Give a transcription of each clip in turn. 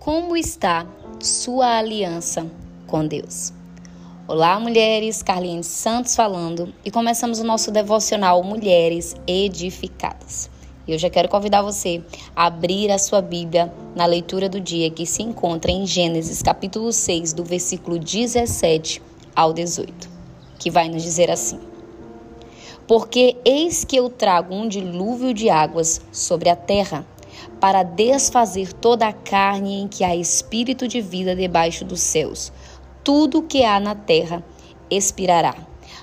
Como está sua aliança com Deus? Olá, mulheres, Carlinhos Santos falando e começamos o nosso devocional Mulheres Edificadas. Eu já quero convidar você a abrir a sua Bíblia na leitura do dia que se encontra em Gênesis capítulo 6, do versículo 17 ao 18, que vai nos dizer assim: Porque eis que eu trago um dilúvio de águas sobre a terra para desfazer toda a carne em que há espírito de vida debaixo dos céus. Tudo que há na terra expirará.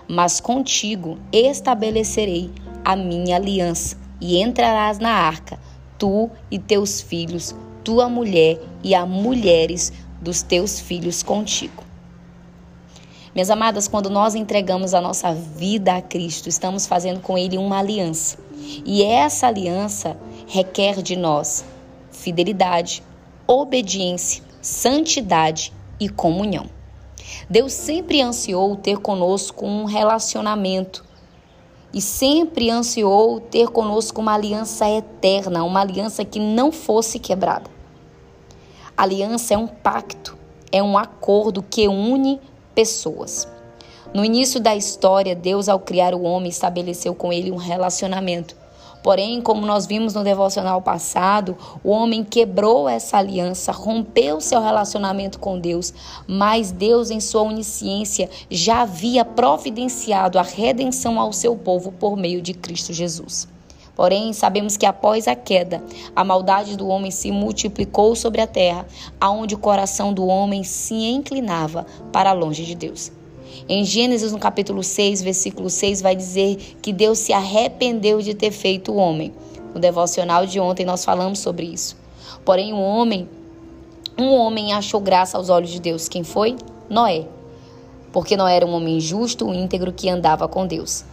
Mas contigo estabelecerei a minha aliança, e entrarás na arca, tu e teus filhos, tua mulher e as mulheres dos teus filhos contigo. Minhas amadas, quando nós entregamos a nossa vida a Cristo, estamos fazendo com Ele uma aliança. E essa aliança requer de nós fidelidade, obediência, santidade e comunhão. Deus sempre ansiou ter conosco um relacionamento e sempre ansiou ter conosco uma aliança eterna, uma aliança que não fosse quebrada. aliança é um pacto, é um acordo que une pessoas. No início da história, Deus, ao criar o homem, estabeleceu com ele um relacionamento Porém, como nós vimos no devocional passado, o homem quebrou essa aliança, rompeu seu relacionamento com Deus, mas Deus, em sua onisciência, já havia providenciado a redenção ao seu povo por meio de Cristo Jesus. Porém, sabemos que após a queda, a maldade do homem se multiplicou sobre a terra, aonde o coração do homem se inclinava para longe de Deus. Em Gênesis, no capítulo 6, versículo 6, vai dizer que Deus se arrependeu de ter feito o homem. No devocional de ontem nós falamos sobre isso. Porém, o homem, um homem achou graça aos olhos de Deus. Quem foi? Noé. Porque Noé era um homem justo, íntegro que andava com Deus.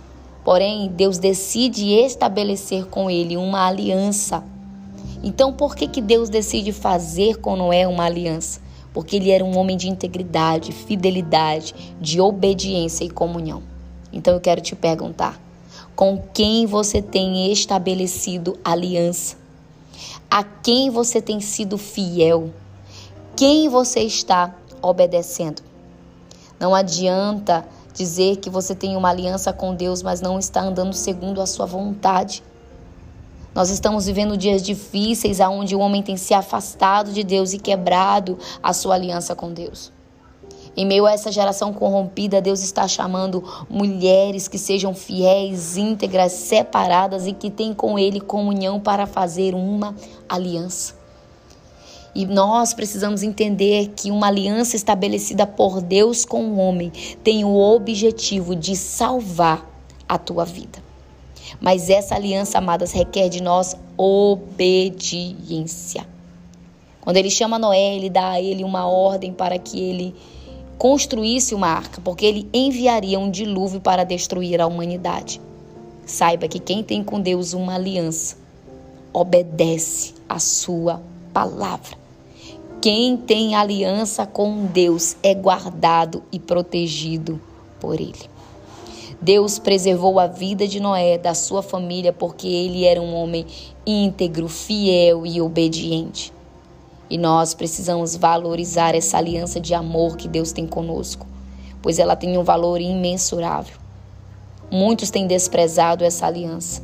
Porém, Deus decide estabelecer com ele uma aliança. Então, por que, que Deus decide fazer com Noé uma aliança? Porque ele era um homem de integridade, fidelidade, de obediência e comunhão. Então eu quero te perguntar: com quem você tem estabelecido aliança? A quem você tem sido fiel? Quem você está obedecendo? Não adianta dizer que você tem uma aliança com Deus, mas não está andando segundo a sua vontade. Nós estamos vivendo dias difíceis onde o homem tem se afastado de Deus e quebrado a sua aliança com Deus. Em meio a essa geração corrompida, Deus está chamando mulheres que sejam fiéis, íntegras, separadas e que têm com Ele comunhão para fazer uma aliança. E nós precisamos entender que uma aliança estabelecida por Deus com o homem tem o objetivo de salvar a tua vida. Mas essa aliança, amadas, requer de nós obediência. Quando ele chama Noé, ele dá a ele uma ordem para que ele construísse uma arca, porque ele enviaria um dilúvio para destruir a humanidade. Saiba que quem tem com Deus uma aliança obedece a sua palavra. Quem tem aliança com Deus é guardado e protegido por ele. Deus preservou a vida de Noé, da sua família, porque ele era um homem íntegro, fiel e obediente. E nós precisamos valorizar essa aliança de amor que Deus tem conosco, pois ela tem um valor imensurável. Muitos têm desprezado essa aliança.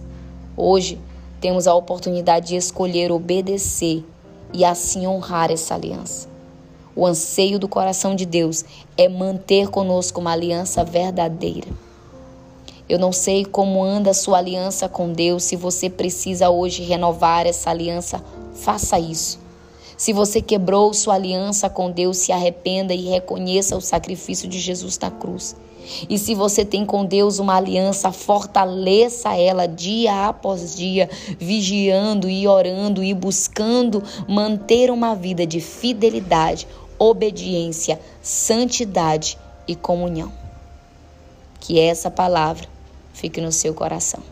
Hoje temos a oportunidade de escolher obedecer e assim honrar essa aliança. O anseio do coração de Deus é manter conosco uma aliança verdadeira. Eu não sei como anda a sua aliança com Deus. Se você precisa hoje renovar essa aliança, faça isso. Se você quebrou sua aliança com Deus, se arrependa e reconheça o sacrifício de Jesus na cruz. E se você tem com Deus uma aliança, fortaleça ela dia após dia, vigiando e orando e buscando manter uma vida de fidelidade, obediência, santidade e comunhão. Que essa palavra fique no seu coração.